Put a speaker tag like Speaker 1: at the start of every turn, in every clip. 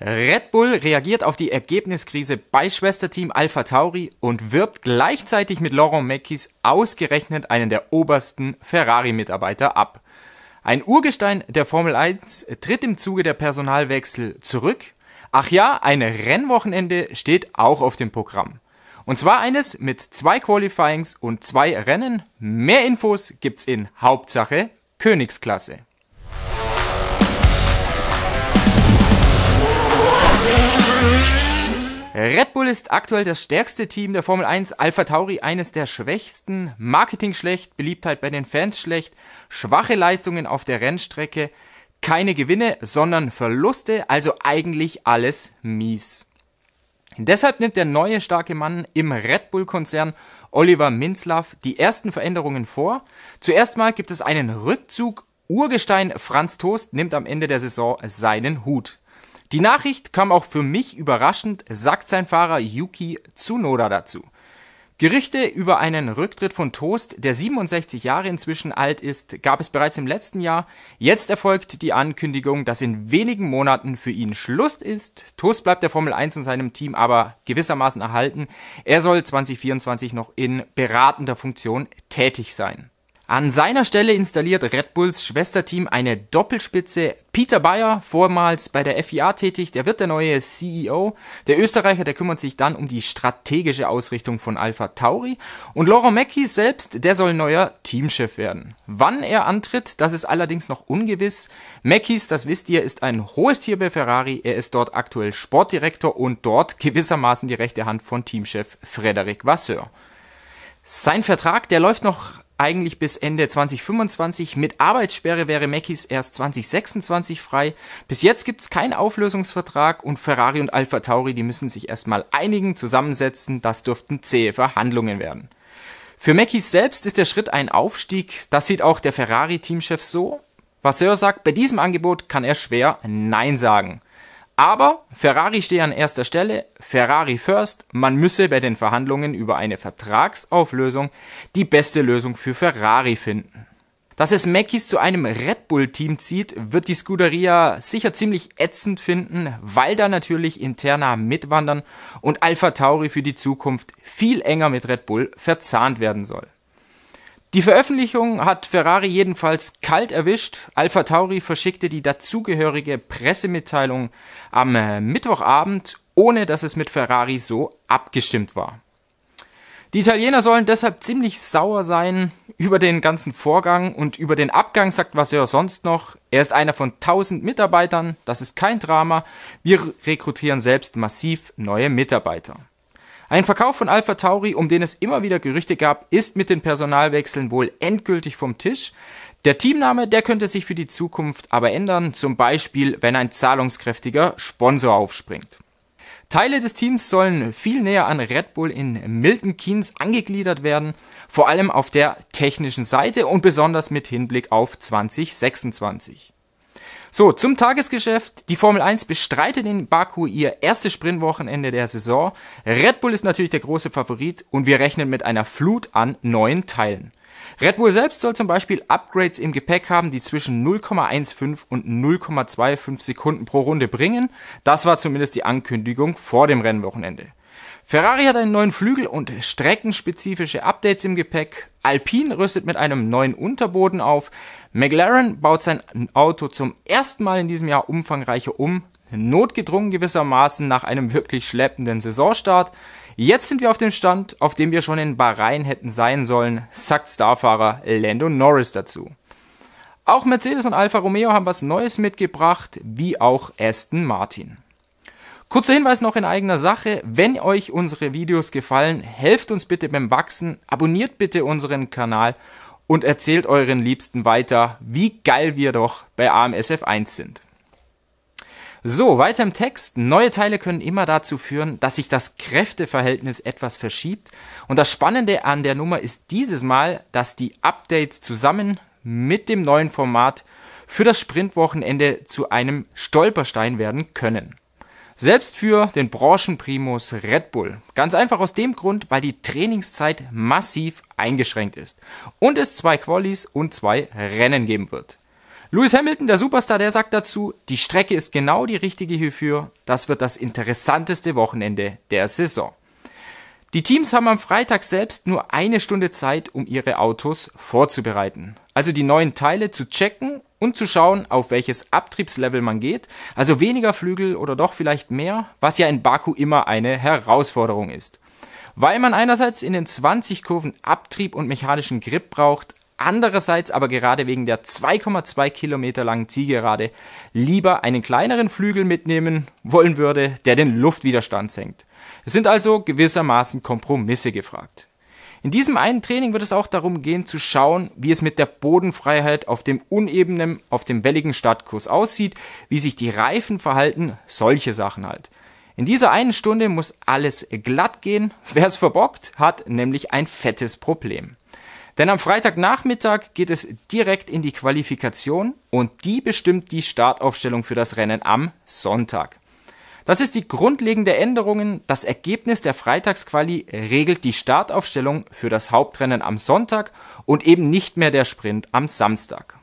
Speaker 1: Red Bull reagiert auf die Ergebniskrise bei Schwesterteam Alpha Tauri und wirbt gleichzeitig mit Laurent Meckis ausgerechnet einen der obersten Ferrari-Mitarbeiter ab. Ein Urgestein der Formel 1 tritt im Zuge der Personalwechsel zurück. Ach ja, ein Rennwochenende steht auch auf dem Programm. Und zwar eines mit zwei Qualifyings und zwei Rennen. Mehr Infos gibt's in Hauptsache Königsklasse. Red Bull ist aktuell das stärkste Team der Formel 1, Alpha Tauri eines der schwächsten, Marketing schlecht, Beliebtheit bei den Fans schlecht, schwache Leistungen auf der Rennstrecke, keine Gewinne, sondern Verluste, also eigentlich alles mies. Deshalb nimmt der neue starke Mann im Red Bull Konzern Oliver Minzlaff die ersten Veränderungen vor. Zuerst mal gibt es einen Rückzug. Urgestein Franz Toast nimmt am Ende der Saison seinen Hut. Die Nachricht kam auch für mich überraschend, sagt sein Fahrer Yuki Tsunoda dazu. Gerüchte über einen Rücktritt von Toast, der 67 Jahre inzwischen alt ist, gab es bereits im letzten Jahr. Jetzt erfolgt die Ankündigung, dass in wenigen Monaten für ihn Schluss ist. Toast bleibt der Formel 1 und seinem Team aber gewissermaßen erhalten. Er soll 2024 noch in beratender Funktion tätig sein. An seiner Stelle installiert Red Bulls Schwesterteam eine Doppelspitze. Peter Bayer, vormals bei der FIA tätig, der wird der neue CEO. Der Österreicher, der kümmert sich dann um die strategische Ausrichtung von Alpha Tauri. Und Laurent Mackie selbst, der soll neuer Teamchef werden. Wann er antritt, das ist allerdings noch ungewiss. Mackies, das wisst ihr, ist ein hohes Tier bei Ferrari. Er ist dort aktuell Sportdirektor und dort gewissermaßen die rechte Hand von Teamchef Frederic Vasseur. Sein Vertrag, der läuft noch eigentlich bis Ende 2025. Mit Arbeitssperre wäre Mackis erst 2026 frei. Bis jetzt gibt's keinen Auflösungsvertrag und Ferrari und Alpha Tauri, die müssen sich erstmal einigen, zusammensetzen. Das dürften zähe Verhandlungen werden. Für Mackis selbst ist der Schritt ein Aufstieg. Das sieht auch der Ferrari-Teamchef so. Vasseur sagt, bei diesem Angebot kann er schwer Nein sagen. Aber Ferrari stehe an erster Stelle, Ferrari first, man müsse bei den Verhandlungen über eine Vertragsauflösung die beste Lösung für Ferrari finden. Dass es Mackies zu einem Red Bull Team zieht, wird die Scuderia sicher ziemlich ätzend finden, weil da natürlich interner mitwandern und Alpha Tauri für die Zukunft viel enger mit Red Bull verzahnt werden soll. Die Veröffentlichung hat Ferrari jedenfalls kalt erwischt. Alpha Tauri verschickte die dazugehörige Pressemitteilung am äh, Mittwochabend, ohne dass es mit Ferrari so abgestimmt war. Die Italiener sollen deshalb ziemlich sauer sein über den ganzen Vorgang und über den Abgang sagt Vasseur sonst noch. Er ist einer von 1000 Mitarbeitern, das ist kein Drama. Wir rekrutieren selbst massiv neue Mitarbeiter. Ein Verkauf von Alpha Tauri, um den es immer wieder Gerüchte gab, ist mit den Personalwechseln wohl endgültig vom Tisch. Der Teamname, der könnte sich für die Zukunft aber ändern, zum Beispiel wenn ein zahlungskräftiger Sponsor aufspringt. Teile des Teams sollen viel näher an Red Bull in Milton Keynes angegliedert werden, vor allem auf der technischen Seite und besonders mit Hinblick auf 2026. So, zum Tagesgeschäft. Die Formel 1 bestreitet in Baku ihr erstes Sprintwochenende der Saison. Red Bull ist natürlich der große Favorit und wir rechnen mit einer Flut an neuen Teilen. Red Bull selbst soll zum Beispiel Upgrades im Gepäck haben, die zwischen 0,15 und 0,25 Sekunden pro Runde bringen. Das war zumindest die Ankündigung vor dem Rennwochenende. Ferrari hat einen neuen Flügel und streckenspezifische Updates im Gepäck. Alpine rüstet mit einem neuen Unterboden auf. McLaren baut sein Auto zum ersten Mal in diesem Jahr umfangreicher um. Notgedrungen gewissermaßen nach einem wirklich schleppenden Saisonstart. Jetzt sind wir auf dem Stand, auf dem wir schon in Bahrain hätten sein sollen, sagt Starfahrer Lando Norris dazu. Auch Mercedes und Alfa Romeo haben was Neues mitgebracht, wie auch Aston Martin. Kurzer Hinweis noch in eigener Sache. Wenn euch unsere Videos gefallen, helft uns bitte beim Wachsen, abonniert bitte unseren Kanal und erzählt euren Liebsten weiter, wie geil wir doch bei AMSF 1 sind. So, weiter im Text. Neue Teile können immer dazu führen, dass sich das Kräfteverhältnis etwas verschiebt. Und das Spannende an der Nummer ist dieses Mal, dass die Updates zusammen mit dem neuen Format für das Sprintwochenende zu einem Stolperstein werden können. Selbst für den Branchenprimus Red Bull. Ganz einfach aus dem Grund, weil die Trainingszeit massiv eingeschränkt ist und es zwei Qualis und zwei Rennen geben wird. Lewis Hamilton, der Superstar, der sagt dazu, die Strecke ist genau die richtige hierfür. Das wird das interessanteste Wochenende der Saison. Die Teams haben am Freitag selbst nur eine Stunde Zeit, um ihre Autos vorzubereiten. Also die neuen Teile zu checken und zu schauen, auf welches Abtriebslevel man geht. Also weniger Flügel oder doch vielleicht mehr, was ja in Baku immer eine Herausforderung ist. Weil man einerseits in den 20 Kurven Abtrieb und mechanischen Grip braucht, andererseits aber gerade wegen der 2,2 Kilometer langen Zielgerade lieber einen kleineren Flügel mitnehmen wollen würde, der den Luftwiderstand senkt. Es sind also gewissermaßen Kompromisse gefragt. In diesem einen Training wird es auch darum gehen zu schauen, wie es mit der Bodenfreiheit auf dem unebenen, auf dem welligen Stadtkurs aussieht, wie sich die Reifen verhalten, solche Sachen halt. In dieser einen Stunde muss alles glatt gehen. Wer es verbockt, hat nämlich ein fettes Problem. Denn am Freitagnachmittag geht es direkt in die Qualifikation und die bestimmt die Startaufstellung für das Rennen am Sonntag. Das ist die grundlegende Änderung. Das Ergebnis der Freitagsquali regelt die Startaufstellung für das Hauptrennen am Sonntag und eben nicht mehr der Sprint am Samstag.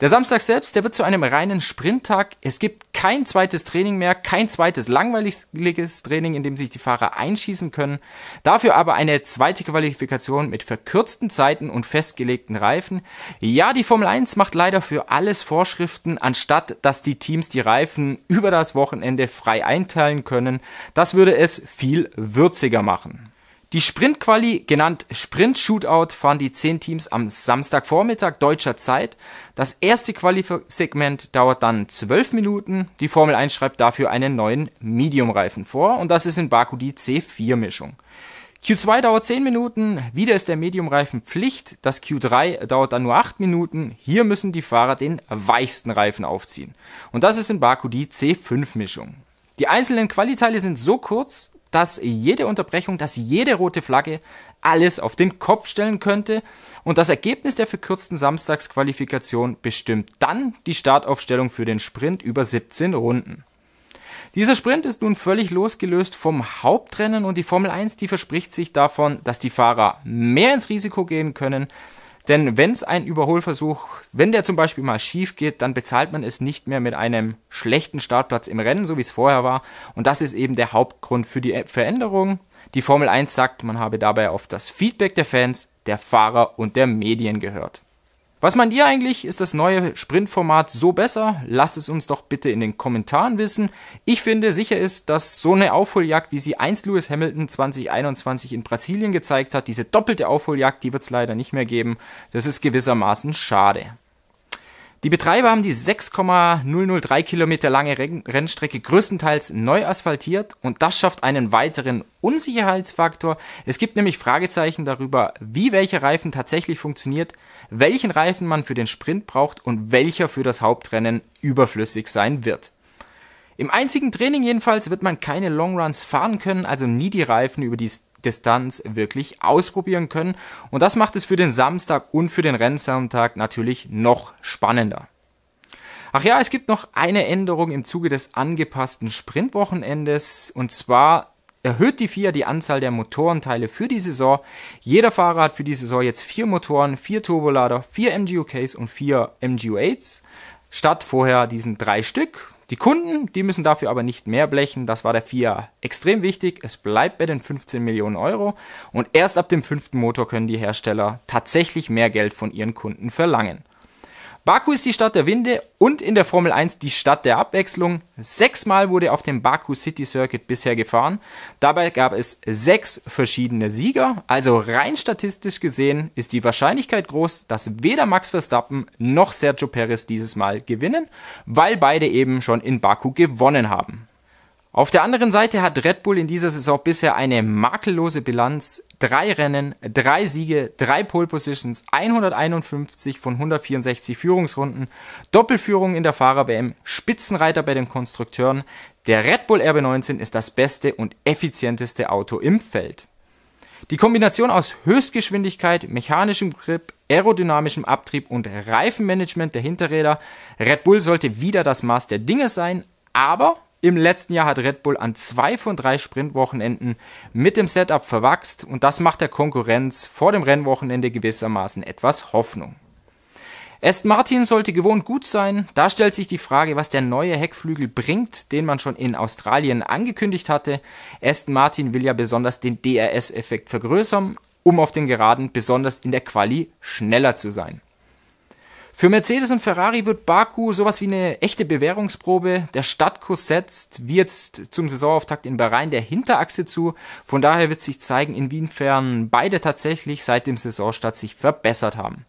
Speaker 1: Der Samstag selbst, der wird zu einem reinen Sprinttag. Es gibt kein zweites Training mehr, kein zweites langweiliges Training, in dem sich die Fahrer einschießen können. Dafür aber eine zweite Qualifikation mit verkürzten Zeiten und festgelegten Reifen. Ja, die Formel 1 macht leider für alles Vorschriften, anstatt dass die Teams die Reifen über das Wochenende frei einteilen können. Das würde es viel würziger machen. Die Sprintquali, genannt Sprint Shootout, fahren die 10 Teams am Samstagvormittag deutscher Zeit. Das erste Quali-Segment dauert dann 12 Minuten. Die Formel 1 schreibt dafür einen neuen Medium-Reifen vor und das ist in Baku die C4-Mischung. Q2 dauert 10 Minuten, wieder ist der Medium-Reifen Pflicht. Das Q3 dauert dann nur 8 Minuten. Hier müssen die Fahrer den weichsten Reifen aufziehen. Und das ist in Baku die C5-Mischung. Die einzelnen Qualiteile sind so kurz, dass jede Unterbrechung, dass jede rote Flagge alles auf den Kopf stellen könnte. Und das Ergebnis der verkürzten Samstagsqualifikation bestimmt dann die Startaufstellung für den Sprint über 17 Runden. Dieser Sprint ist nun völlig losgelöst vom Hauptrennen und die Formel 1, die verspricht sich davon, dass die Fahrer mehr ins Risiko gehen können, denn wenn es ein Überholversuch, wenn der zum Beispiel mal schief geht, dann bezahlt man es nicht mehr mit einem schlechten Startplatz im Rennen, so wie es vorher war. Und das ist eben der Hauptgrund für die Veränderung. Die Formel 1 sagt, man habe dabei auf das Feedback der Fans, der Fahrer und der Medien gehört. Was meint ihr eigentlich? Ist das neue Sprintformat so besser? Lasst es uns doch bitte in den Kommentaren wissen. Ich finde, sicher ist, dass so eine Aufholjagd, wie sie einst Lewis Hamilton 2021 in Brasilien gezeigt hat, diese doppelte Aufholjagd, die wird es leider nicht mehr geben. Das ist gewissermaßen schade. Die Betreiber haben die 6,003 Kilometer lange Rennstrecke größtenteils neu asphaltiert und das schafft einen weiteren Unsicherheitsfaktor. Es gibt nämlich Fragezeichen darüber, wie welcher Reifen tatsächlich funktioniert, welchen Reifen man für den Sprint braucht und welcher für das Hauptrennen überflüssig sein wird. Im einzigen Training jedenfalls wird man keine Longruns fahren können, also nie die Reifen über die Distanz wirklich ausprobieren können. Und das macht es für den Samstag und für den Rennsonntag natürlich noch spannender. Ach ja, es gibt noch eine Änderung im Zuge des angepassten Sprintwochenendes und zwar erhöht die FIA die Anzahl der Motorenteile für die Saison. Jeder Fahrer hat für die Saison jetzt vier Motoren, vier Turbolader, vier MGUKs und vier MGU8s statt vorher diesen drei Stück. Die Kunden, die müssen dafür aber nicht mehr blechen. Das war der FIA extrem wichtig. Es bleibt bei den 15 Millionen Euro. Und erst ab dem fünften Motor können die Hersteller tatsächlich mehr Geld von ihren Kunden verlangen. Baku ist die Stadt der Winde und in der Formel 1 die Stadt der Abwechslung. Sechsmal wurde auf dem Baku City Circuit bisher gefahren. Dabei gab es sechs verschiedene Sieger. Also rein statistisch gesehen ist die Wahrscheinlichkeit groß, dass weder Max Verstappen noch Sergio Perez dieses Mal gewinnen, weil beide eben schon in Baku gewonnen haben. Auf der anderen Seite hat Red Bull in dieser Saison bisher eine makellose Bilanz. Drei Rennen, drei Siege, drei Pole Positions, 151 von 164 Führungsrunden, Doppelführung in der Fahrer-WM, Spitzenreiter bei den Konstrukteuren. Der Red Bull RB19 ist das beste und effizienteste Auto im Feld. Die Kombination aus Höchstgeschwindigkeit, mechanischem Grip, aerodynamischem Abtrieb und Reifenmanagement der Hinterräder. Red Bull sollte wieder das Maß der Dinge sein, aber im letzten Jahr hat Red Bull an zwei von drei Sprintwochenenden mit dem Setup verwachst und das macht der Konkurrenz vor dem Rennwochenende gewissermaßen etwas Hoffnung. Aston Martin sollte gewohnt gut sein. Da stellt sich die Frage, was der neue Heckflügel bringt, den man schon in Australien angekündigt hatte. Aston Martin will ja besonders den DRS-Effekt vergrößern, um auf den Geraden besonders in der Quali schneller zu sein. Für Mercedes und Ferrari wird Baku sowas wie eine echte Bewährungsprobe. Der Stadtkurs setzt, wie jetzt zum Saisonauftakt in Bahrain, der Hinterachse zu. Von daher wird sich zeigen, inwiefern beide tatsächlich seit dem Saisonstart sich verbessert haben.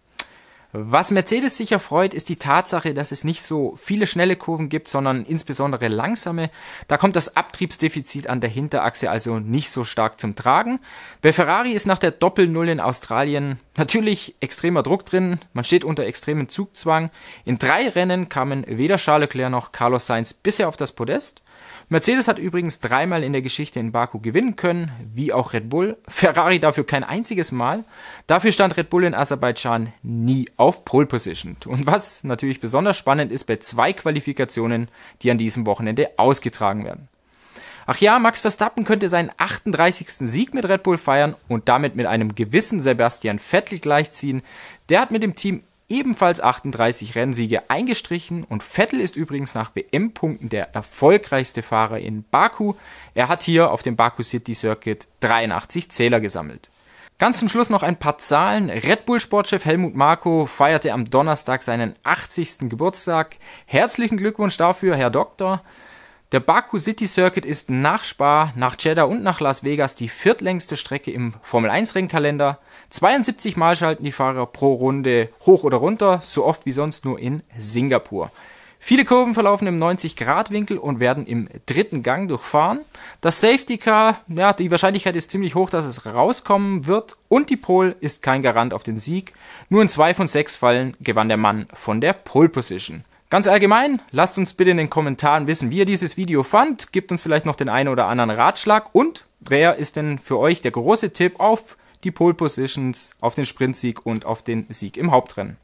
Speaker 1: Was Mercedes sicher freut, ist die Tatsache, dass es nicht so viele schnelle Kurven gibt, sondern insbesondere langsame. Da kommt das Abtriebsdefizit an der Hinterachse also nicht so stark zum Tragen. Bei Ferrari ist nach der Doppel-Null in Australien natürlich extremer Druck drin. Man steht unter extremen Zugzwang. In drei Rennen kamen weder Charles Leclerc noch Carlos Sainz bisher auf das Podest. Mercedes hat übrigens dreimal in der Geschichte in Baku gewinnen können, wie auch Red Bull. Ferrari dafür kein einziges Mal. Dafür stand Red Bull in Aserbaidschan nie auf Pole Position. Und was natürlich besonders spannend ist bei zwei Qualifikationen, die an diesem Wochenende ausgetragen werden. Ach ja, Max Verstappen könnte seinen 38. Sieg mit Red Bull feiern und damit mit einem gewissen Sebastian Vettel gleichziehen. Der hat mit dem Team ebenfalls 38 Rennsiege eingestrichen und Vettel ist übrigens nach WM-Punkten der erfolgreichste Fahrer in Baku. Er hat hier auf dem Baku City Circuit 83 Zähler gesammelt. Ganz zum Schluss noch ein paar Zahlen. Red Bull Sportchef Helmut Marko feierte am Donnerstag seinen 80. Geburtstag. Herzlichen Glückwunsch dafür, Herr Doktor. Der Baku City Circuit ist nach Spa, nach Jeddah und nach Las Vegas die viertlängste Strecke im Formel 1 Rennkalender. 72 Mal schalten die Fahrer pro Runde hoch oder runter, so oft wie sonst nur in Singapur. Viele Kurven verlaufen im 90-Grad-Winkel und werden im dritten Gang durchfahren. Das Safety Car, ja, die Wahrscheinlichkeit ist ziemlich hoch, dass es rauskommen wird. Und die Pole ist kein Garant auf den Sieg. Nur in zwei von sechs Fallen gewann der Mann von der Pole Position. Ganz allgemein, lasst uns bitte in den Kommentaren wissen, wie ihr dieses Video fand. Gebt uns vielleicht noch den einen oder anderen Ratschlag. Und wer ist denn für euch der große Tipp auf die Pole Positions, auf den Sprintsieg und auf den Sieg im Hauptrennen?